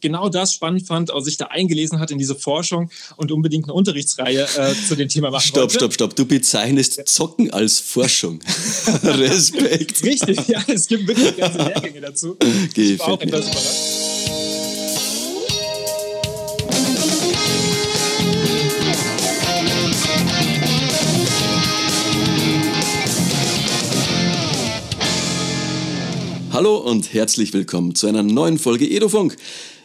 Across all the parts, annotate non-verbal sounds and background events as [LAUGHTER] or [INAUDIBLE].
genau das spannend fand, auch sich da eingelesen hat in diese Forschung und unbedingt eine Unterrichtsreihe äh, zu dem Thema machen Stopp, wollte. stopp, stopp. Du bezeichnest Zocken als Forschung. [LAUGHS] Respekt. Richtig, ja, es gibt wirklich ganze Lehrgänge dazu. Ich war auch Gefällt etwas überrascht. Hallo und herzlich willkommen zu einer neuen Folge Edofunk.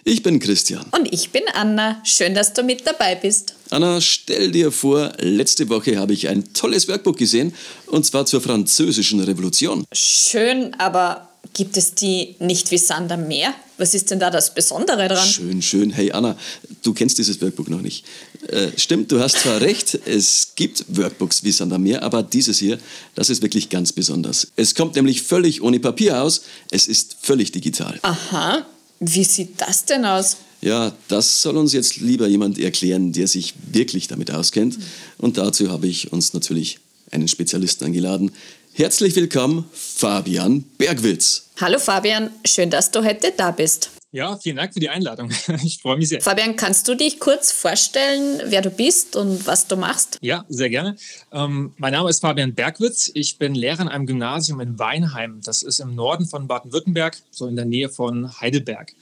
Ich bin Christian. Und ich bin Anna. Schön, dass du mit dabei bist. Anna, stell dir vor, letzte Woche habe ich ein tolles Workbook gesehen und zwar zur französischen Revolution. Schön, aber gibt es die nicht wie Sand am Meer? Was ist denn da das Besondere dran? Schön, schön. Hey Anna, du kennst dieses Workbook noch nicht. Äh, stimmt, du hast zwar recht, es gibt Workbooks wie Sand am Meer, aber dieses hier, das ist wirklich ganz besonders. Es kommt nämlich völlig ohne Papier aus, es ist völlig digital. Aha, wie sieht das denn aus? Ja, das soll uns jetzt lieber jemand erklären, der sich wirklich damit auskennt. Und dazu habe ich uns natürlich einen Spezialisten eingeladen. Herzlich willkommen, Fabian Bergwitz. Hallo Fabian, schön, dass du heute da bist. Ja, vielen Dank für die Einladung. [LAUGHS] Ich freue mich sehr. Fabian, kannst du dich kurz vorstellen, wer du bist und was du machst? Ja, sehr gerne. Ähm, mein Name ist Fabian Bergwitz. Ich bin Lehrer in einem Gymnasium in Weinheim. Das ist im Norden von Baden-Württemberg, so in der Nähe von Heidelberg.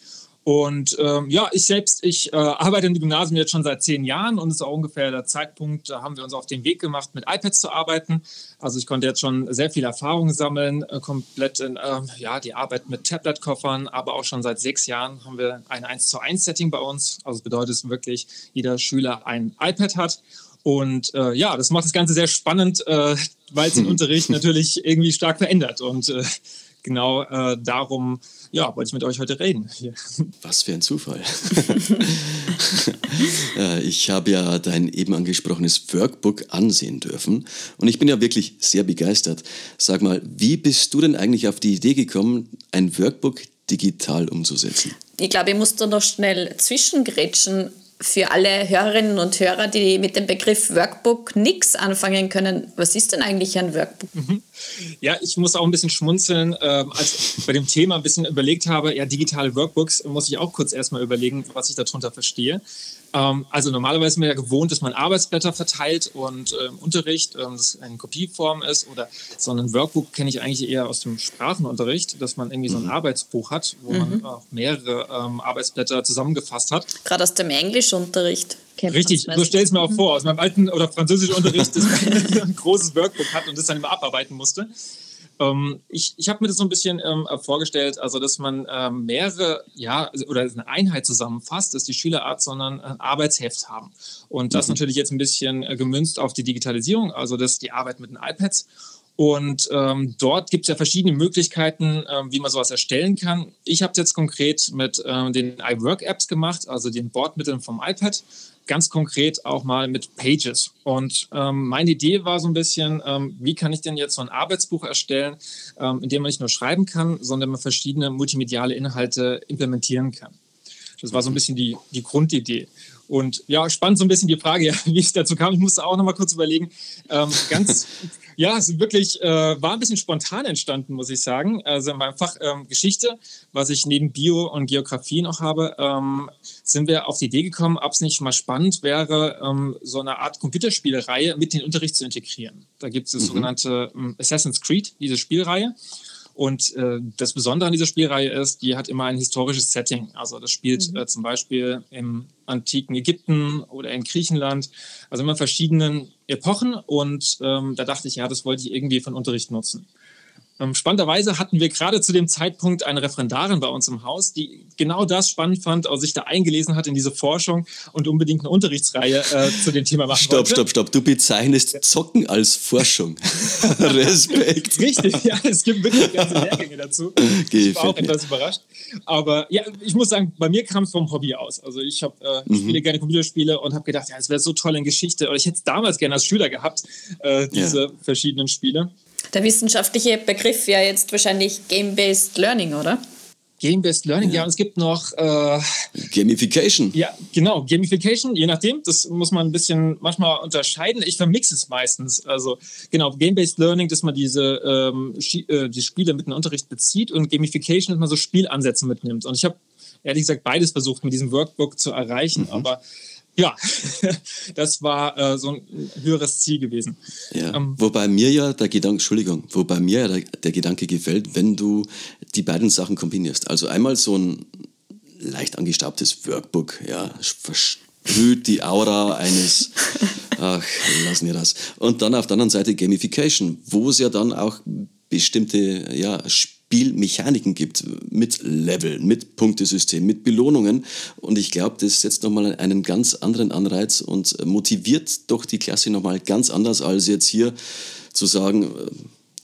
Und ähm, ja, ich selbst, ich äh, arbeite im Gymnasium jetzt schon seit zehn Jahren und es ist auch ungefähr der Zeitpunkt, da haben wir uns auf den Weg gemacht, mit iPads zu arbeiten. Also ich konnte jetzt schon sehr viel Erfahrung sammeln, äh, komplett in äh, ja, die Arbeit mit Tablet-Koffern, aber auch schon seit sechs Jahren haben wir ein 1 zu 1 Setting bei uns. Also das bedeutet es wirklich, jeder Schüler ein iPad hat. Und äh, ja, das macht das Ganze sehr spannend, äh, weil es [LAUGHS] den Unterricht natürlich irgendwie stark verändert. Und äh, genau äh, darum ja, wollte ich mit euch heute reden. Hier. [LAUGHS] Was für ein Zufall. [LAUGHS] Äh, ich habe ja dein eben angesprochenes Workbook ansehen dürfen und ich bin ja wirklich sehr begeistert. Sag mal, wie bist du denn eigentlich auf die Idee gekommen, ein Workbook digital umzusetzen? Ich glaube, ich muss da noch schnell zwischengrätschen. Für alle Hörerinnen und Hörer, die mit dem Begriff Workbook nichts anfangen können, was ist denn eigentlich ein Workbook? Ja, ich muss auch ein bisschen schmunzeln. Ähm, als ich bei dem Thema ein bisschen überlegt habe, ja, digitale Workbooks, muss ich auch kurz erstmal überlegen, was ich darunter verstehe. Ähm, also normalerweise ist man ja gewohnt, dass man Arbeitsblätter verteilt und ähm, Unterricht, ähm, das eine Kopieform ist oder so ein Workbook kenne ich eigentlich eher aus dem Sprachenunterricht, dass man irgendwie so ein Arbeitsbuch hat, wo man auch mehrere ähm, Arbeitsblätter zusammengefasst hat. Gerade aus dem Englischunterricht. Richtig, so stell es mir auch vor, aus meinem alten oder französischen Unterricht, [LAUGHS] dass man ein großes Workbook hat und das dann immer abarbeiten musste. Ähm, ich ich habe mir das so ein bisschen ähm, vorgestellt, also dass man ähm, mehrere, ja, also- oder eine Einheit zusammenfasst, dass die Schülerart, sondern ein Arbeitsheft haben. Und das natürlich jetzt ein bisschen äh, gemünzt auf die Digitalisierung, also dass die Arbeit mit den iPads. Und ähm, dort gibt es ja verschiedene Möglichkeiten, ähm, wie man sowas erstellen kann. Ich habe es jetzt konkret mit ähm, den iWork-Apps gemacht, also den Bordmitteln vom iPad ganz konkret auch mal mit Pages. Und ähm, meine Idee war so ein bisschen, ähm, wie kann ich denn jetzt so ein Arbeitsbuch erstellen, ähm, in dem man nicht nur schreiben kann, sondern man verschiedene multimediale Inhalte implementieren kann. Das war so ein bisschen die, die Grundidee. Und ja, spannend so ein bisschen die Frage, [LAUGHS] ja, wie es dazu kam. Ich musste auch noch mal kurz überlegen. Ähm, ganz, [LAUGHS] ja, es wirklich äh, war ein bisschen spontan entstanden, muss ich sagen. Also in meinem Fach ähm, Geschichte, was ich neben Bio und Geografie noch habe, ähm, sind wir auf die Idee gekommen, ob es nicht mal spannend wäre, ähm, so eine Art Computerspielereihe mit in den Unterricht zu integrieren. Da gibt es das sogenannte ähm, Assassin's Creed, diese Spielreihe. Und äh, das Besondere an dieser Spielreihe ist, die hat immer ein historisches Setting. Also das spielt äh, zum Beispiel im antiken Ägypten oder in Griechenland, also immer verschiedenen Epochen. Und ähm, da dachte ich, ja, das wollte ich irgendwie für den Unterricht nutzen. Ähm, spannenderweise hatten wir gerade zu dem Zeitpunkt eine Referendarin bei uns im Haus, die genau das spannend fand, auch sich da eingelesen hat in diese Forschung und unbedingt eine Unterrichtsreihe äh, zu dem Thema machen Stopp, wollte. stopp, stopp. Du bezeichnest Zocken als Forschung. [LAUGHS] Respekt. Richtig, ja, es gibt wirklich ganze Lehrgänge dazu. [LAUGHS] Ich war auch etwas überrascht. Aber ja, ich muss sagen, bei mir kam es vom Hobby aus. Also ich habe äh, Mhm. spiele gerne Computerspiele und habe gedacht, ja, es wäre so toll in Geschichte. Oder ich hätte es damals gerne als Schüler gehabt, äh, diese verschiedenen Spiele. Der wissenschaftliche Begriff wäre jetzt wahrscheinlich Game-Based Learning, oder? Game-Based Learning, ja. und es gibt noch, äh, Gamification. ja, genau, Gamification, je nachdem. Das muss man ein bisschen manchmal unterscheiden. Ich vermixe es meistens. Also, genau, Game-Based Learning, dass man diese ähm, äh, die Spiele mit in den Unterricht bezieht und Gamification, dass man so Spielansätze mitnimmt. Und ich habe ehrlich gesagt beides versucht, mit diesem Workbook zu erreichen. Mhm. Aber ja, [LAUGHS] das war äh, so ein höheres Ziel gewesen. Ja, ähm, wobei mir ja der Gedanke, Entschuldigung, wobei mir ja der, der, Gedanke gefällt, wenn du die beiden Sachen kombinierst. Also einmal so ein leicht angestaubtes Workbook, ja, versprüht die Aura eines, [LAUGHS] ach, lassen wir das. Und dann auf der anderen Seite Gamification, wo es ja dann auch bestimmte ja, Spielmechaniken gibt, mit Level, mit Punktesystem, mit Belohnungen. Und ich glaube, das setzt nochmal einen ganz anderen Anreiz und motiviert doch die Klasse nochmal ganz anders, als jetzt hier zu sagen, äh,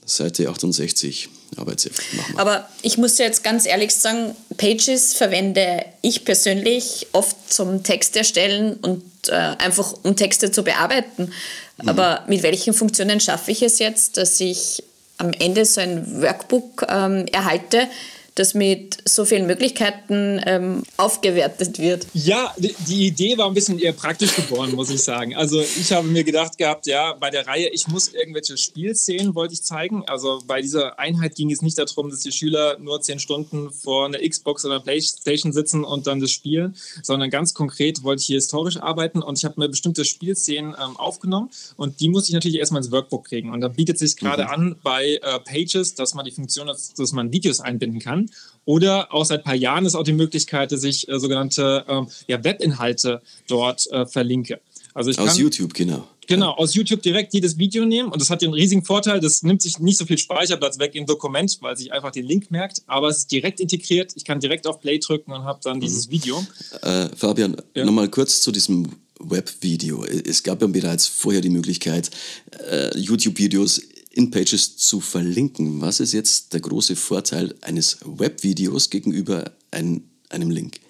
Seite 68, Arbeitsheft. Aber ich muss jetzt ganz ehrlich sagen, Pages verwende ich persönlich oft zum Text erstellen und äh, einfach um Texte zu bearbeiten. Mhm. Aber mit welchen Funktionen schaffe ich es jetzt, dass ich am Ende so ein Workbook ähm, erhalte, das mit so vielen Möglichkeiten ähm, aufgewertet wird. Ja, die Idee war ein bisschen eher praktisch geboren, muss ich sagen. Also ich habe mir gedacht gehabt, ja, bei der Reihe, ich muss irgendwelche Spielszenen wollte ich zeigen. Also bei dieser Einheit ging es nicht darum, dass die Schüler nur zehn Stunden vor einer Xbox oder einer Playstation sitzen und dann das spielen, sondern ganz konkret wollte ich hier historisch arbeiten und ich habe mir bestimmte Spielszenen ähm, aufgenommen und die muss ich natürlich erstmal ins Workbook kriegen. Und da bietet sich gerade mhm. an bei äh, Pages, dass man die Funktion hat, dass man Videos einbinden kann. Oder auch seit ein paar Jahren ist auch die Möglichkeit, dass ich äh, sogenannte äh, ja, Webinhalte dort äh, verlinke. Also ich aus kann, YouTube, genau. Genau, aus YouTube direkt jedes Video nehmen. Und das hat den riesigen Vorteil, das nimmt sich nicht so viel Speicherplatz weg im Dokument, weil sich einfach den Link merkt. Aber es ist direkt integriert. Ich kann direkt auf Play drücken und habe dann mhm. dieses Video. Äh, Fabian, ja. nochmal kurz zu diesem Webvideo. Es gab ja bereits vorher die Möglichkeit, äh, YouTube-Videos in Pages zu verlinken. Was ist jetzt der große Vorteil eines Webvideos gegenüber ein, einem Link?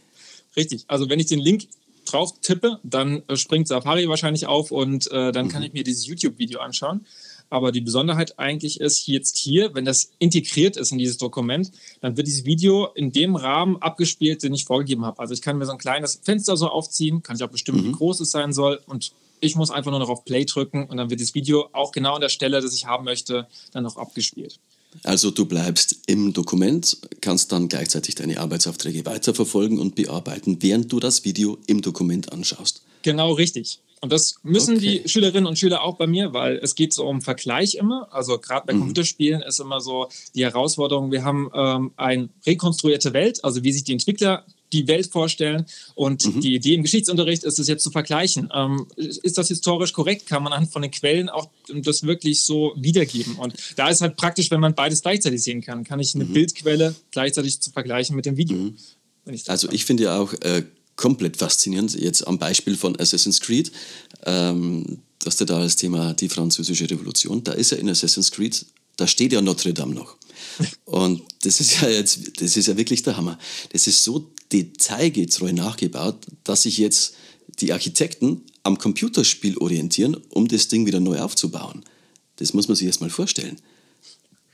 Richtig, also wenn ich den Link drauf tippe, dann äh, springt Safari wahrscheinlich auf und äh, dann mhm. kann ich mir dieses YouTube-Video anschauen. Aber die Besonderheit eigentlich ist jetzt hier, wenn das integriert ist in dieses Dokument, dann wird dieses Video in dem Rahmen abgespielt, den ich vorgegeben habe. Also ich kann mir so ein kleines Fenster so aufziehen, kann ich auch bestimmen, mhm. wie groß es sein soll und ich muss einfach nur noch auf Play drücken und dann wird das Video auch genau an der Stelle, das ich haben möchte, dann noch abgespielt. Also du bleibst im Dokument, kannst dann gleichzeitig deine Arbeitsaufträge weiterverfolgen und bearbeiten, während du das Video im Dokument anschaust. Genau richtig. Und das müssen okay. die Schülerinnen und Schüler auch bei mir, weil es geht so um Vergleich immer. Also gerade bei mhm. Computerspielen ist immer so die Herausforderung, wir haben ähm, eine rekonstruierte Welt, also wie sich die Entwickler die Welt vorstellen. Und mhm. die Idee im Geschichtsunterricht ist es jetzt zu vergleichen. Ähm, ist das historisch korrekt? Kann man anhand von den Quellen auch das wirklich so wiedergeben? Und da ist halt praktisch, wenn man beides gleichzeitig sehen kann, kann ich eine mhm. Bildquelle gleichzeitig zu vergleichen mit dem Video. Mhm. Ich also ich finde ja auch äh, komplett faszinierend, jetzt am Beispiel von Assassin's Creed, ähm, dass du da das Thema die französische Revolution, da ist ja in Assassin's Creed, da steht ja Notre Dame noch. [LAUGHS] Und das ist ja jetzt, das ist ja wirklich der Hammer. Das ist so detailgetreu nachgebaut, dass sich jetzt die Architekten am Computerspiel orientieren, um das Ding wieder neu aufzubauen. Das muss man sich erst mal vorstellen.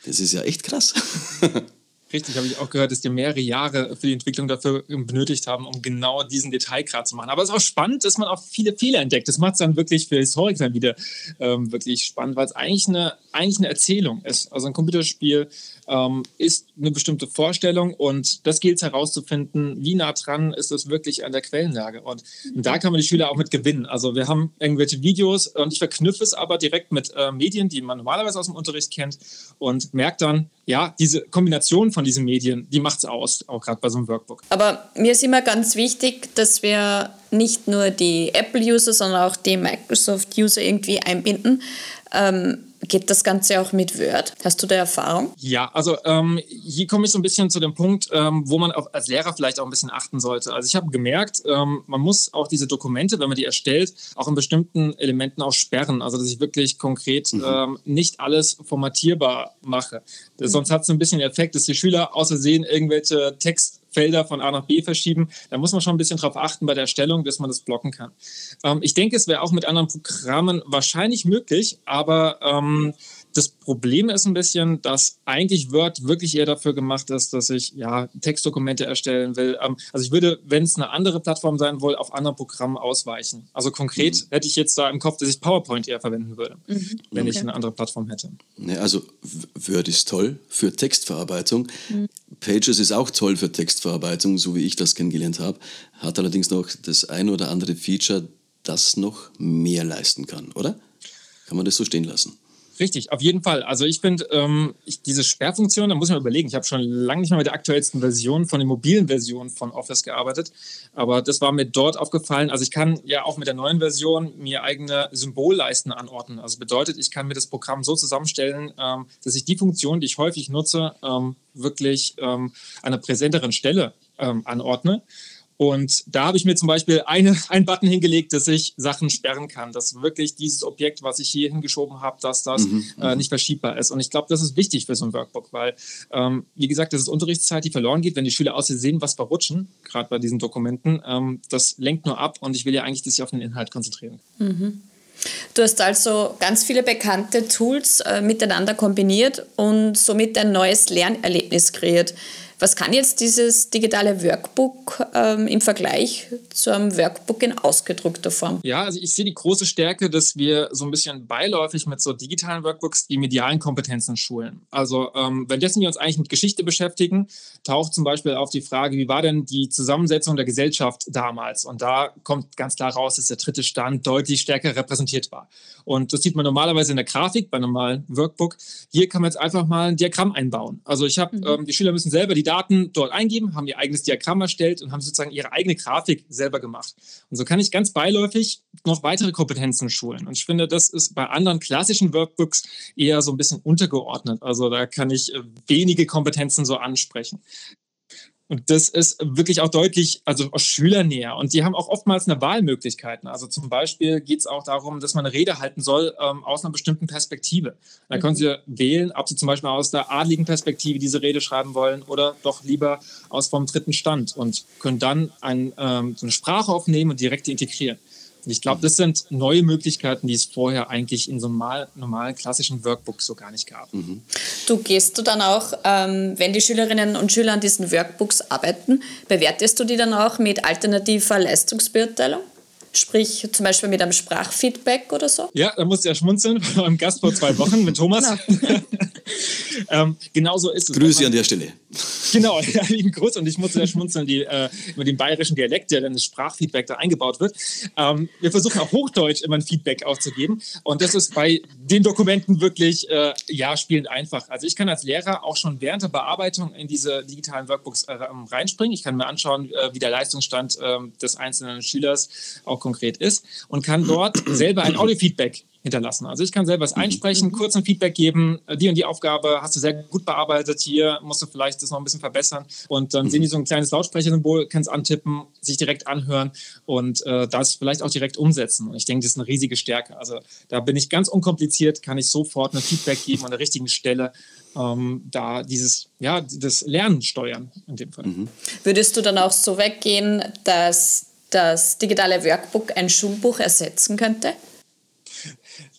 Das ist ja echt krass. [LAUGHS] Richtig, habe ich auch gehört, dass die mehrere Jahre für die Entwicklung dafür benötigt haben, um genau diesen Detailgrad zu machen. Aber es ist auch spannend, dass man auch viele Fehler entdeckt. Das macht es dann wirklich für Historiker wieder ähm, wirklich spannend, weil es eigentlich eine, eigentlich eine Erzählung ist. Also ein Computerspiel ähm, ist eine bestimmte Vorstellung und das gilt herauszufinden, wie nah dran ist es wirklich an der Quellenlage. Und, und, da kann man die Schüler auch mit gewinnen. Also wir haben irgendwelche Videos und ich verknüpfe es aber direkt mit äh, Medien, die man normalerweise aus dem Unterricht kennt und merkt dann, ja, diese Kombination von diesen Medien, die macht es aus, auch gerade bei so einem Workbook. Aber mir ist immer ganz wichtig, dass wir nicht nur die Apple-User, sondern auch die Microsoft-User irgendwie einbinden. Ähm, Geht das Ganze auch mit Word? Hast du da Erfahrung? Ja, also ähm, hier komme ich so ein bisschen zu dem Punkt, ähm, wo man auch als Lehrer vielleicht auch ein bisschen achten sollte. Also ich habe gemerkt, ähm, man muss auch diese Dokumente, wenn man die erstellt, auch in bestimmten Elementen auch sperren. Also dass ich wirklich konkret mhm. Ähm, nicht alles formatierbar mache. Mhm. Sonst hat es ein bisschen den Effekt, dass die Schüler außersehen irgendwelche Text Felder von A nach B verschieben. Da muss man schon ein bisschen darauf achten bei der Erstellung, dass man das blocken kann. Ähm, ich denke, es wäre auch mit anderen Programmen wahrscheinlich möglich, aber ähm, das Problem ist ein bisschen, dass eigentlich Word wirklich eher dafür gemacht ist, dass ich ja Textdokumente erstellen will. Ähm, also ich würde, wenn es eine andere Plattform sein will, auf andere Programme ausweichen. Also konkret mhm. hätte ich jetzt da im Kopf, dass ich PowerPoint eher verwenden würde, mhm. wenn okay. ich eine andere Plattform hätte. Ja, also Word ist toll für Textverarbeitung. Mhm. Pages ist auch toll für Textverarbeitung, so wie ich das kennengelernt habe. Hat allerdings noch das ein oder andere Feature, das noch mehr leisten kann, oder? Kann man das so stehen lassen? Richtig, auf jeden Fall. Also ich finde, ähm, diese Sperrfunktion, da muss man überlegen. Ich habe schon lange nicht mehr mit der aktuellsten Version von den mobilen Versionen von Office gearbeitet, aber das war mir dort aufgefallen. Also ich kann ja auch mit der neuen Version mir eigene Symbolleisten anordnen. Also bedeutet, ich kann mir das Programm so zusammenstellen, ähm, dass ich die Funktion, die ich häufig nutze, ähm, wirklich ähm, an einer präsenteren Stelle ähm, anordne. Und da habe ich mir zum Beispiel eine, [LAUGHS] einen Button hingelegt, dass ich Sachen sperren kann, dass wirklich dieses Objekt, was ich hier hingeschoben habe, dass das mhm, äh, mhm. nicht verschiebbar ist. Und ich glaube, das ist wichtig für so ein Workbook, weil, ähm, wie gesagt, das ist Unterrichtszeit, die verloren geht, wenn die Schüler aus sehen, was verrutschen, gerade bei diesen Dokumenten. Ähm, das lenkt nur ab und ich will ja eigentlich, dass sie auf den Inhalt konzentrieren. Mhm. Du hast also ganz viele bekannte Tools äh, miteinander kombiniert und somit ein neues Lernerlebnis kreiert. Was kann jetzt dieses digitale Workbook ähm, im Vergleich zu einem Workbook in ausgedruckter Form? Ja, also ich sehe die große Stärke, dass wir so ein bisschen beiläufig mit so digitalen Workbooks die medialen Kompetenzen schulen. Also ähm, währenddessen wir uns eigentlich mit Geschichte beschäftigen, taucht zum Beispiel auf die Frage, wie war denn die Zusammensetzung der Gesellschaft damals? Und da kommt ganz klar raus, dass der dritte Stand deutlich stärker repräsentiert war. Und das sieht man normalerweise in der Grafik bei einem normalen Workbook. Hier kann man jetzt einfach mal ein Diagramm einbauen. Also ich habe, mhm. ähm, die Schüler müssen selber die Daten dort eingeben, haben ihr eigenes Diagramm erstellt und haben sozusagen ihre eigene Grafik selber gemacht. Und so kann ich ganz beiläufig noch weitere Kompetenzen schulen. Und ich finde, das ist bei anderen klassischen Workbooks eher so ein bisschen untergeordnet. Also da kann ich äh, wenige Kompetenzen so ansprechen. Und das ist wirklich auch deutlich, also aus Schülernäher. Und die haben auch oftmals eine Wahlmöglichkeiten. Also zum Beispiel geht es auch darum, dass man eine Rede halten soll ähm, aus einer bestimmten Perspektive. Da können Sie wählen, ob Sie zum Beispiel aus der adligen Perspektive diese Rede schreiben wollen oder doch lieber aus vom dritten Stand und können dann ein, ähm, so eine Sprache aufnehmen und direkt integrieren. Und ich glaube, das sind neue Möglichkeiten, die es vorher eigentlich in so einem normalen klassischen Workbook so gar nicht gab. Mhm. Du gehst du dann auch, ähm, wenn die Schülerinnen und Schüler an diesen Workbooks arbeiten, bewertest du die dann auch mit alternativer Leistungsbeurteilung? Sprich zum Beispiel mit einem Sprachfeedback oder so? Ja, da musste ja schmunzeln [LAUGHS] beim Gast vor zwei Wochen mit Thomas. Genau. [LAUGHS] ähm, genau so ist es. Grüße an der Stelle. Genau, [LAUGHS] ja, lieben Gruß und ich musste ja schmunzeln die, äh, über den bayerischen Dialekt, der dann das Sprachfeedback da eingebaut wird. Ähm, wir versuchen auch Hochdeutsch immer ein Feedback aufzugeben und das ist bei den Dokumenten wirklich äh, ja spielend einfach. Also ich kann als Lehrer auch schon während der Bearbeitung in diese digitalen Workbooks äh, reinspringen. Ich kann mir anschauen, äh, wie der Leistungsstand ähm, des einzelnen Schülers auch konkret ist und kann dort selber ein Audio-Feedback hinterlassen. Also ich kann selber was mhm. einsprechen, mhm. kurz ein Feedback geben, äh, die und die Aufgabe hast du sehr gut bearbeitet, hier musst du vielleicht das noch ein bisschen verbessern und dann sehen die so ein kleines Lautsprechersymbol, es antippen, sich direkt anhören und äh, das vielleicht auch direkt umsetzen. Und ich denke, das ist eine riesige Stärke. Also da bin ich ganz unkompliziert, kann ich sofort ein Feedback geben an der richtigen Stelle ähm, da dieses, ja, das Lernen steuern in dem Fall. Mhm. Würdest du dann auch so weggehen, dass das digitale Workbook ein Schulbuch ersetzen könnte?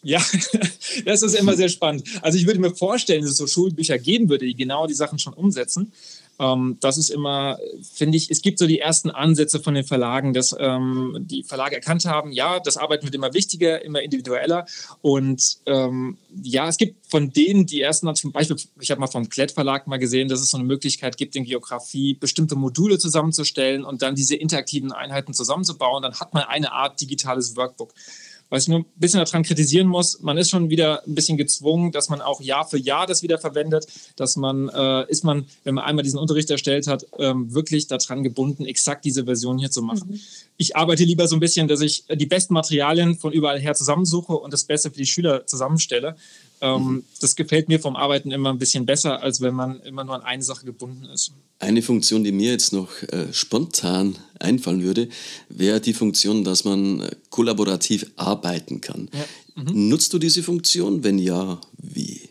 Ja, [LAUGHS] das ist immer sehr spannend. Also ich würde mir vorstellen, dass es so Schulbücher geben würde, die genau die Sachen schon umsetzen. Ähm, das ist immer, finde ich, es gibt so die ersten Ansätze von den Verlagen, dass ähm, die Verlage erkannt haben, ja, das Arbeiten wird immer wichtiger, immer individueller. Und ähm, ja, es gibt von denen die ersten, zum Beispiel, ich habe mal vom Klett Verlag mal gesehen, dass es so eine Möglichkeit gibt, in Geografie bestimmte Module zusammenzustellen und dann diese interaktiven Einheiten zusammenzubauen. Dann hat man eine Art digitales Workbook. Was ich nur ein bisschen daran kritisieren muss, man ist schon wieder ein bisschen gezwungen, dass man auch Jahr für Jahr das wieder verwendet, dass man, äh, ist man, wenn man einmal diesen Unterricht erstellt hat, ähm, wirklich daran gebunden, exakt diese Version hier zu machen. Mhm. Ich arbeite lieber so ein bisschen, dass ich die besten Materialien von überall her zusammensuche und das Beste für die Schüler zusammenstelle. Ähm, mhm. Das gefällt mir vom Arbeiten immer ein bisschen besser, als wenn man immer nur an eine Sache gebunden ist. Eine Funktion, die mir jetzt noch äh, spontan einfallen würde, wäre die Funktion, dass man kollaborativ arbeiten kann. Ja. Mhm. Nutzt du diese Funktion? Wenn ja, wie?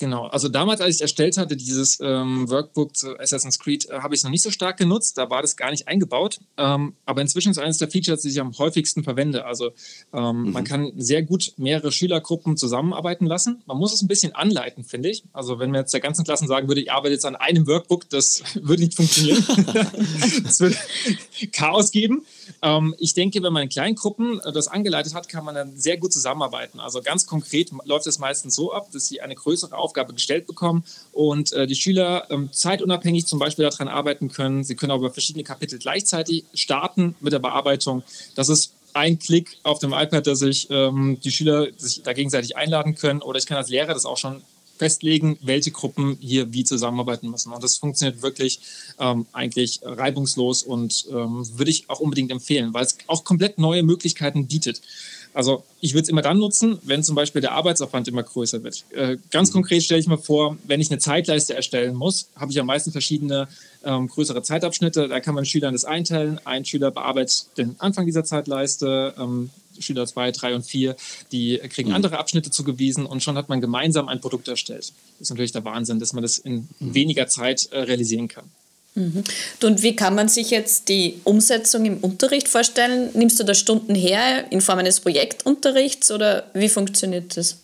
Genau, also damals, als ich erstellt hatte, dieses ähm, Workbook zu Assassin's Creed, äh, habe ich es noch nicht so stark genutzt, da war das gar nicht eingebaut. Ähm, aber inzwischen ist eines der Features, die ich am häufigsten verwende. Also ähm, mhm. man kann sehr gut mehrere Schülergruppen zusammenarbeiten lassen. Man muss es ein bisschen anleiten, finde ich. Also wenn mir jetzt der ganzen Klassen sagen würde, ich arbeite jetzt an einem Workbook, das [LAUGHS] würde nicht funktionieren. [LAUGHS] das würde Chaos geben. Ähm, ich denke, wenn man in kleinen Gruppen äh, das angeleitet hat, kann man dann sehr gut zusammenarbeiten. Also ganz konkret läuft es meistens so ab, dass sie eine größere Aufgabe gestellt bekommen und äh, die Schüler ähm, zeitunabhängig zum Beispiel daran arbeiten können. Sie können aber verschiedene Kapitel gleichzeitig starten mit der Bearbeitung. Das ist ein Klick auf dem iPad, dass sich ähm, die Schüler sich da gegenseitig einladen können oder ich kann als Lehrer das auch schon festlegen, welche Gruppen hier wie zusammenarbeiten müssen. Und das funktioniert wirklich ähm, eigentlich reibungslos und ähm, würde ich auch unbedingt empfehlen, weil es auch komplett neue Möglichkeiten bietet. Also ich würde es immer dann nutzen, wenn zum Beispiel der Arbeitsaufwand immer größer wird. Äh, ganz konkret stelle ich mir vor, wenn ich eine Zeitleiste erstellen muss, habe ich am meisten verschiedene ähm, größere Zeitabschnitte. Da kann man Schülern das einteilen. Ein Schüler bearbeitet den Anfang dieser Zeitleiste, ähm, Schüler 2, 3 und 4, die kriegen mhm. andere Abschnitte zugewiesen und schon hat man gemeinsam ein Produkt erstellt. Das ist natürlich der Wahnsinn, dass man das in mhm. weniger Zeit äh, realisieren kann. Mhm. Und wie kann man sich jetzt die Umsetzung im Unterricht vorstellen? Nimmst du da Stunden her in Form eines Projektunterrichts oder wie funktioniert das?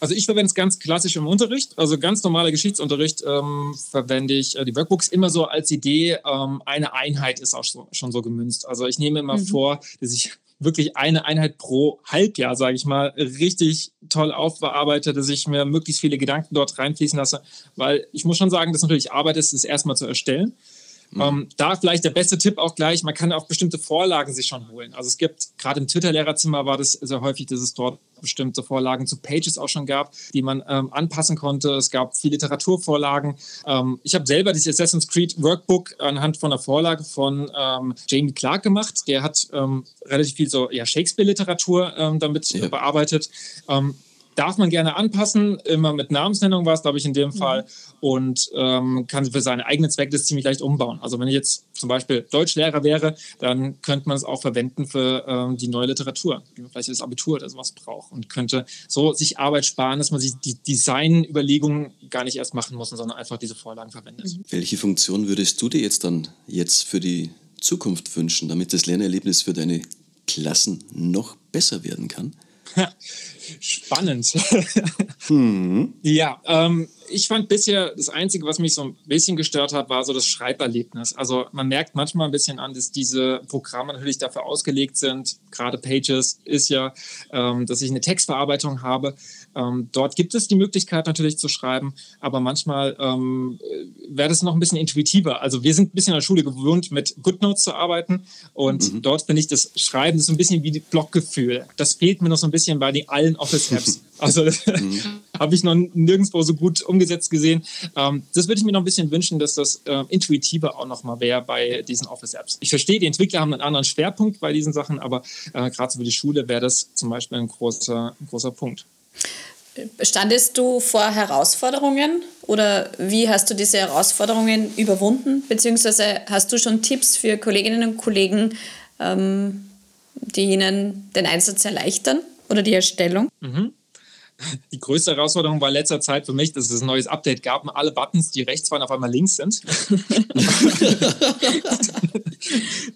Also ich verwende es ganz klassisch im Unterricht, also ganz normaler Geschichtsunterricht ähm, verwende ich äh, die Workbooks immer so als Idee, ähm, eine Einheit ist auch so, schon so gemünzt. Also ich nehme immer mhm. vor, dass ich wirklich eine Einheit pro Halbjahr, sage ich mal, richtig toll aufbearbeite, dass ich mir möglichst viele Gedanken dort reinfließen lasse, weil ich muss schon sagen, dass natürlich Arbeit ist, es erstmal zu erstellen. Mhm. Ähm, da vielleicht der beste Tipp auch gleich, man kann auch bestimmte Vorlagen sich schon holen. Also es gibt, gerade im Twitter-Lehrerzimmer war das sehr häufig, dass es dort bestimmte Vorlagen zu Pages auch schon gab, die man ähm, anpassen konnte. Es gab viele Literaturvorlagen. Ähm, ich habe selber dieses Assassin's Creed Workbook anhand von einer Vorlage von ähm, Jamie Clark gemacht. Der hat ähm, relativ viel so ja, Shakespeare-Literatur ähm, damit ja. bearbeitet. Darf man gerne anpassen. Immer mit Namensnennung war es, glaube ich, in dem mhm. Fall. Und ähm, kann für seine eigenen Zwecke das ziemlich leicht umbauen. Also wenn ich jetzt zum Beispiel Deutschlehrer wäre, dann könnte man es auch verwenden für ähm, die neue Literatur, wie man vielleicht das Abitur oder sowas braucht. Und könnte so sich Arbeit sparen, dass man sich die Designüberlegungen gar nicht erst machen muss, sondern einfach diese Vorlagen verwendet. Mhm. Welche Funktion würdest du dir jetzt dann jetzt für die Zukunft wünschen, damit das Lernerlebnis für deine Klassen noch besser werden kann? Spannend. hm. Ja, ähm, ich fand bisher das Einzige, was mich so ein bisschen gestört hat, war so das Schreiberlebnis. Also man merkt manchmal ein bisschen an, dass diese Programme natürlich dafür ausgelegt sind. Gerade Pages ist ja, ähm, dass ich eine Textverarbeitung habe. Ähm, dort gibt es die Möglichkeit natürlich zu schreiben, aber manchmal ähm, wäre das noch ein bisschen intuitiver. Also wir sind ein bisschen in der Schule gewohnt, mit GoodNotes zu arbeiten und mhm. dort finde ich das Schreiben so ein bisschen wie Blockgefühl. Das fehlt mir noch so ein bisschen bei den allen Office-Apps. [LAUGHS] Also mhm. [LAUGHS] habe ich noch nirgendwo so gut umgesetzt gesehen. Ähm, das würde ich mir noch ein bisschen wünschen, dass das äh, intuitiver auch noch mal wäre bei diesen Office-Apps. Ich verstehe, die Entwickler haben einen anderen Schwerpunkt bei diesen Sachen, aber äh, gerade so für die Schule wäre das zum Beispiel ein großer, ein großer Punkt. Standest du vor Herausforderungen oder wie hast du diese Herausforderungen überwunden? Beziehungsweise hast du schon Tipps für Kolleginnen und Kollegen, ähm, die ihnen den Einsatz erleichtern oder die Erstellung? Mhm die größte Herausforderung war in letzter Zeit für mich, dass es ein neues Update gab und alle Buttons, die rechts waren, auf einmal links sind. [LAUGHS]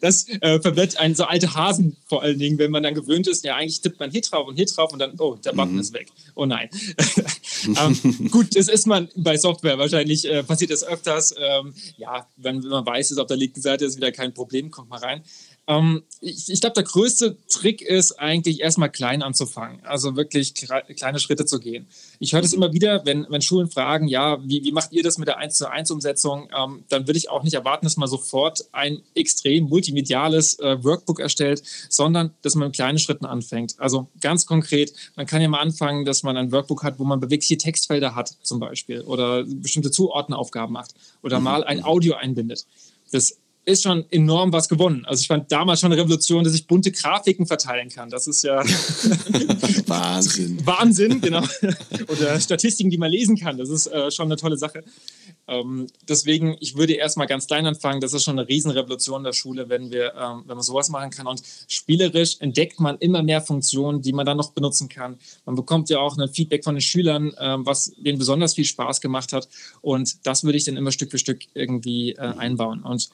das äh, verwirrt einen so alte Hasen vor allen Dingen, wenn man dann gewöhnt ist, ja, eigentlich tippt man hier drauf und hier drauf und dann, oh, der Button mhm. ist weg. Oh nein. [LAUGHS] ähm, gut, das ist man bei Software. Wahrscheinlich äh, passiert das öfters. Ähm, ja, wenn, wenn man weiß, dass auf der linken Seite ist wieder kein Problem, kommt mal rein. Ähm, ich, ich glaube, der größte Trick ist eigentlich erstmal klein anzufangen, also wirklich kleine Schritte zu gehen. Ich höre das immer wieder, wenn, wenn Schulen fragen, ja, wie, wie macht ihr das mit der 1 zu 1 Umsetzung? Ähm, dann würde ich auch nicht erwarten, dass man sofort ein extrem multimediales äh, Workbook erstellt, sondern dass man mit kleinen Schritten anfängt. Also ganz konkret, man kann ja mal anfangen, dass man ein Workbook hat, wo man bewegliche Textfelder hat zum Beispiel oder bestimmte Zuordneraufgaben macht oder mhm. mal ein Audio einbindet. Das ist schon enorm was gewonnen. Also ich fand damals schon eine Revolution, dass ich bunte Grafiken verteilen kann. Das ist ja [LAUGHS] [LAUGHS] Wahnsinn. Wahnsinn, genau. [LAUGHS] Oder Statistiken, die man lesen kann. Das ist äh, schon eine tolle Sache. Ähm, deswegen, ich würde erstmal ganz klein anfangen. Das ist schon eine Riesenrevolution der Schule, wenn wir, ähm, wenn man sowas machen kann. Und spielerisch entdeckt man immer mehr Funktionen, die man dann noch benutzen kann. Man bekommt ja auch ein Feedback von den Schülern, ähm, was denen besonders viel Spaß gemacht hat. Und das würde ich dann immer Stück für Stück irgendwie äh, einbauen. Und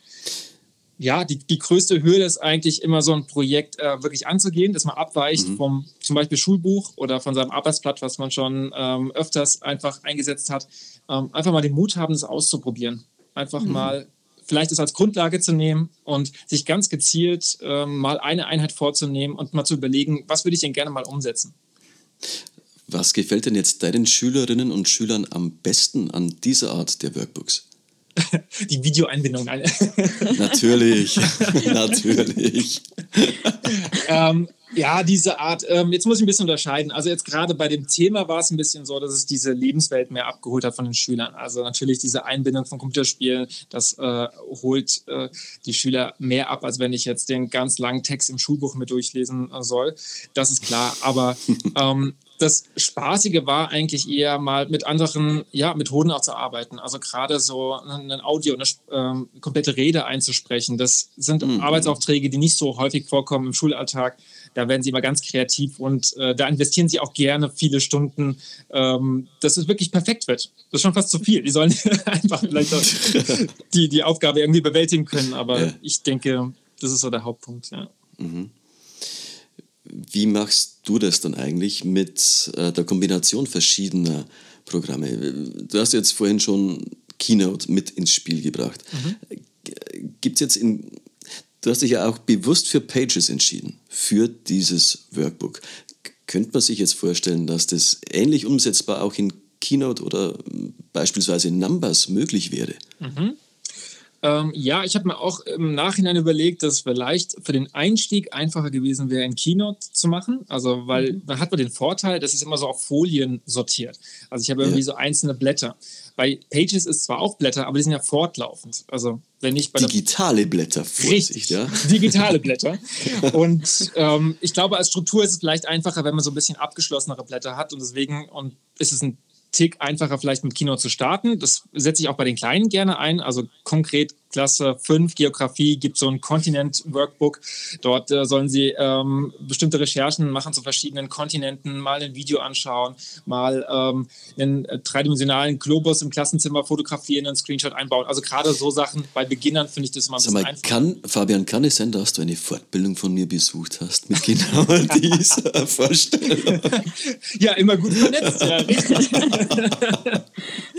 ja, die, die größte Hürde ist eigentlich immer so ein Projekt äh, wirklich anzugehen, dass man abweicht mhm. vom zum Beispiel Schulbuch oder von seinem Arbeitsblatt, was man schon ähm, öfters einfach eingesetzt hat. Ähm, einfach mal den Mut haben, das auszuprobieren. Einfach mhm. mal vielleicht es als Grundlage zu nehmen und sich ganz gezielt ähm, mal eine Einheit vorzunehmen und mal zu überlegen, was würde ich denn gerne mal umsetzen. Was gefällt denn jetzt deinen Schülerinnen und Schülern am besten an dieser Art der Workbooks? [LAUGHS] die Videoeinbindung. [LAUGHS] natürlich, [LAUGHS] natürlich. ähm, ja, diese Art, ähm, jetzt muss ich ein bisschen unterscheiden. Also jetzt gerade bei dem Thema war es ein bisschen so, dass es diese Lebenswelt mehr abgeholt hat von den Schülern. Also natürlich diese Einbindung von Computerspielen, das äh, holt äh, die Schüler mehr ab, als wenn ich jetzt den ganz langen Text im Schulbuch mit durchlesen äh, soll. Das ist klar. Aber ähm, das Spaßige war eigentlich eher mal mit anderen ja, Methoden auch zu arbeiten. Also gerade so ein Audio, eine ähm, komplette Rede einzusprechen. Das sind mhm. Arbeitsaufträge, die nicht so häufig vorkommen im Schulalltag. Da werden sie immer ganz kreativ und äh, da investieren sie auch gerne viele Stunden, ähm, dass es wirklich perfekt wird. Das ist schon fast zu viel. Die sollen [LAUGHS] einfach vielleicht [LAUGHS] die, die Aufgabe irgendwie bewältigen können. Aber ich denke, das ist so der Hauptpunkt. Ja. Mhm. Wie machst du das dann eigentlich mit äh, der Kombination verschiedener Programme? Du hast jetzt vorhin schon Keynote mit ins Spiel gebracht. Mhm. Gibt jetzt in, du hast dich ja auch bewusst für Pages entschieden, für dieses Workbook. Könnte man sich jetzt vorstellen, dass das ähnlich umsetzbar auch in Keynote oder beispielsweise in Numbers möglich wäre? Mhm. Ähm, ja, ich habe mir auch im Nachhinein überlegt, dass es vielleicht für den Einstieg einfacher gewesen wäre, ein Keynote zu machen. Also, weil mhm. man hat man den Vorteil, dass es immer so auf Folien sortiert. Also ich habe irgendwie ja. so einzelne Blätter. Bei Pages ist zwar auch Blätter, aber die sind ja fortlaufend. Also wenn ich bei digitale Blätter, Vorsicht, Richtig, ja. [LAUGHS] digitale Blätter. [LAUGHS] Und ähm, ich glaube, als Struktur ist es vielleicht einfacher, wenn man so ein bisschen abgeschlossenere Blätter hat und deswegen und ist es ein Tick einfacher vielleicht mit Kino zu starten. Das setze ich auch bei den Kleinen gerne ein. Also konkret Klasse 5 Geografie gibt so ein Kontinent-Workbook. Dort äh, sollen sie ähm, bestimmte Recherchen machen zu verschiedenen Kontinenten, mal ein Video anschauen, mal ähm, einen dreidimensionalen Globus im Klassenzimmer fotografieren, einen Screenshot einbauen. Also gerade so Sachen bei Beginnern finde ich das mal ein bisschen einfach. Kann, Fabian, kann es sein, dass du eine Fortbildung von mir besucht hast mit genau [LAUGHS] dieser Vorstellung? [LAUGHS] ja, immer gut vernetzt, ja, richtig. [LAUGHS]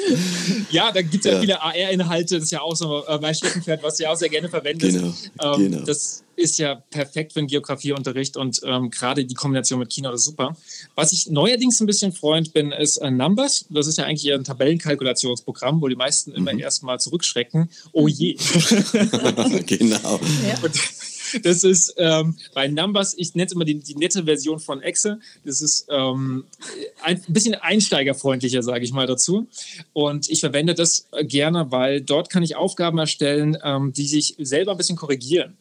ja, da gibt es ja, ja, viele AR-Inhalte, das ist ja auch so äh, mein Steckenpferd, was du ja auch sehr gerne verwendest. Genau, ähm, genau. Das ist ja perfekt für den Geografieunterricht und ähm, gerade die Kombination mit Kino ist super. Was ich neuerdings ein bisschen freund bin, ist äh, Numbers. Das ist ja eigentlich ein Tabellenkalkulationsprogramm, wo die meisten mhm. immer erstmal zurückschrecken. Oh je. [LAUGHS] genau. Ja. Und, das ist ähm, bei Numbers, ich nenne es immer die, die, nette Version von Excel. Das ist ähm, ein bisschen einsteigerfreundlicher, sage ich mal dazu. Und ich verwende das gerne, weil dort kann ich Aufgaben erstellen, ähm, die sich selber ein bisschen korrigieren.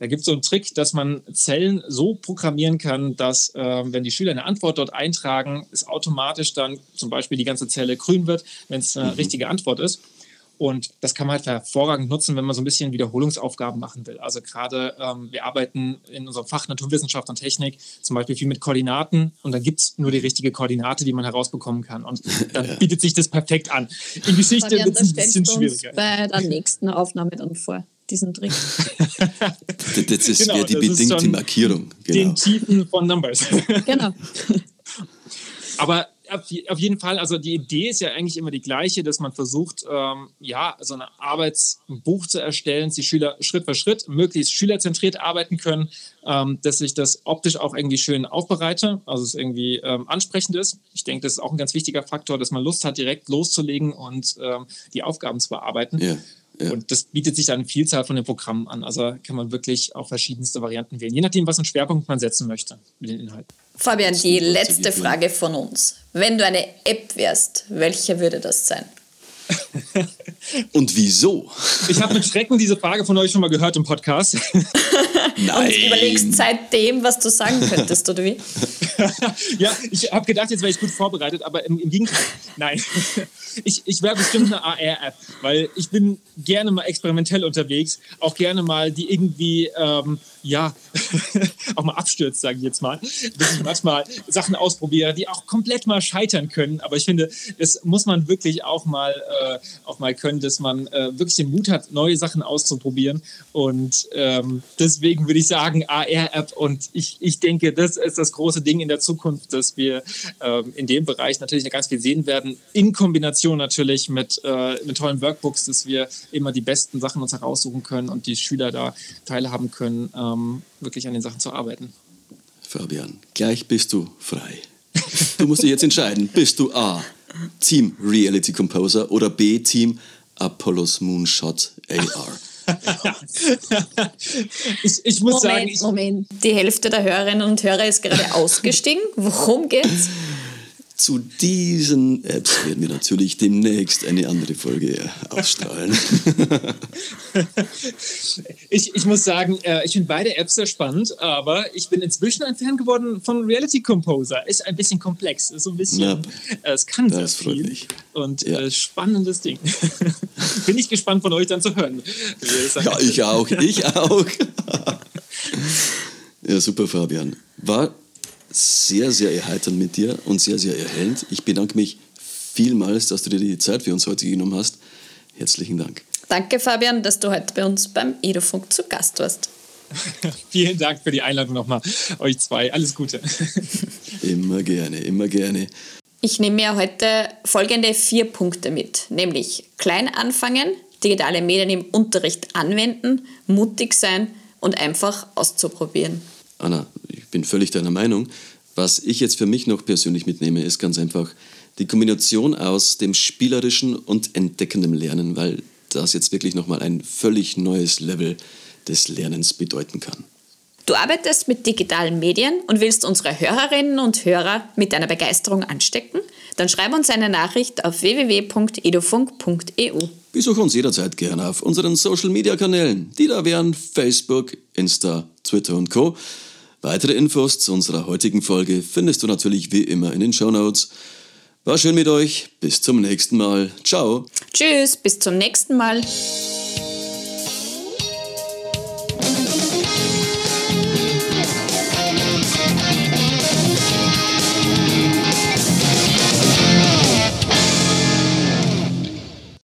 Da gibt es so einen Trick, dass man Zellen so programmieren kann, dass, äh, wenn die Schüler eine Antwort dort eintragen, es automatisch dann zum Beispiel die ganze Zelle grün wird, wenn es eine mhm. richtige Antwort ist. Und das kann man halt hervorragend nutzen, wenn man so ein bisschen Wiederholungsaufgaben machen will. Also gerade ähm, wir arbeiten in unserem Fach Naturwissenschaft und Technik zum Beispiel viel mit Koordinaten und dann gibt es nur die richtige Koordinate, die man herausbekommen kann. Und [LAUGHS] dann bietet sich das perfekt an. In Geschichte wird es ein bisschen schwieriger. Bei der nächsten Aufnahme dann vor diesen Trick. das ist genau, die bedingte Markierung. Genau. Den Tiefen von Numbers. genau. [LAUGHS] Aber auf, jeden Fall, also die Idee ist ja eigentlich immer die gleiche, dass man versucht, ähm, ja, so ein Arbeitsbuch zu erstellen, dass die Schüler Schritt für Schritt möglichst schülerzentriert arbeiten können, ähm, dass ich das optisch auch irgendwie schön aufbereite, also es irgendwie ähm, ansprechend ist. Ich denke, das ist auch ein ganz wichtiger Faktor, dass man Lust hat, direkt loszulegen und ähm, die Aufgaben zu bearbeiten. Ja. Ja. Und das bietet sich dann eine Vielzahl von den Programmen an. Also kann man wirklich auch verschiedenste Varianten wählen, je nachdem, was einen Schwerpunkt man setzen möchte mit den Inhalten. Fabian, die letzte Frage von uns. Wenn du eine App wärst, welche würde das sein? [LAUGHS] Und wieso? Ich habe mit Schrecken diese Frage von euch schon mal gehört im Podcast. [LAUGHS] Nein. Und überlegst seitdem, was du sagen könntest, oder wie? [LAUGHS] ja, ich habe gedacht, jetzt wäre ich gut vorbereitet, aber im, im Gegenteil, nein. [LAUGHS] Ich, ich wäre bestimmt eine AR-App, weil ich bin gerne mal experimentell unterwegs, auch gerne mal die irgendwie, ähm, ja, auch mal abstürzt, sage ich jetzt mal, bis ich manchmal Sachen ausprobiere, die auch komplett mal scheitern können. Aber ich finde, das muss man wirklich auch mal, äh, auch mal können, dass man äh, wirklich den Mut hat, neue Sachen auszuprobieren. Und ähm, deswegen würde ich sagen, AR-App. Und ich, ich denke, das ist das große Ding in der Zukunft, dass wir ähm, in dem Bereich natürlich ganz viel sehen werden, in Kombination natürlich mit, äh, mit tollen Workbooks, dass wir immer die besten Sachen uns heraussuchen können und die Schüler da teilhaben können, ähm, wirklich an den Sachen zu arbeiten. Fabian, gleich bist du frei. Du musst dich jetzt entscheiden, bist du A, Team Reality Composer oder B, Team Apollos Moonshot AR? [LAUGHS] ich, ich muss Moment, sagen. Ich Moment. Die Hälfte der Hörerinnen und Hörer ist gerade ausgestiegen. Worum geht's? Zu diesen Apps werden wir natürlich demnächst eine andere Folge ausstrahlen. [LAUGHS] ich, ich muss sagen, äh, ich finde beide Apps sehr spannend, aber ich bin inzwischen ein Fan geworden von Reality Composer. Ist ein bisschen komplex, ist so ein bisschen. Ja, äh, es kann sehr viel. Mich. Und ja. äh, spannendes Ding. [LAUGHS] bin ich gespannt von euch dann zu hören. Ja, ich auch, ich auch. [LAUGHS] ja, super, Fabian. War sehr, sehr erheiternd mit dir und sehr, sehr erhellend. Ich bedanke mich vielmals, dass du dir die Zeit für uns heute genommen hast. Herzlichen Dank. Danke, Fabian, dass du heute bei uns beim Edofunk zu Gast warst. [LAUGHS] Vielen Dank für die Einladung nochmal, euch zwei. Alles Gute. [LAUGHS] immer gerne, immer gerne. Ich nehme mir heute folgende vier Punkte mit, nämlich klein anfangen, digitale Medien im Unterricht anwenden, mutig sein und einfach auszuprobieren. Anna, bin völlig deiner Meinung. Was ich jetzt für mich noch persönlich mitnehme, ist ganz einfach die Kombination aus dem spielerischen und entdeckendem Lernen, weil das jetzt wirklich nochmal ein völlig neues Level des Lernens bedeuten kann. Du arbeitest mit digitalen Medien und willst unsere Hörerinnen und Hörer mit deiner Begeisterung anstecken? Dann schreib uns eine Nachricht auf www.edufunk.eu. Besuch uns jederzeit gerne auf unseren Social Media Kanälen. Die da wären Facebook, Insta, Twitter und Co. Weitere Infos zu unserer heutigen Folge findest du natürlich wie immer in den Show Notes. War schön mit euch. Bis zum nächsten Mal. Ciao. Tschüss, bis zum nächsten Mal.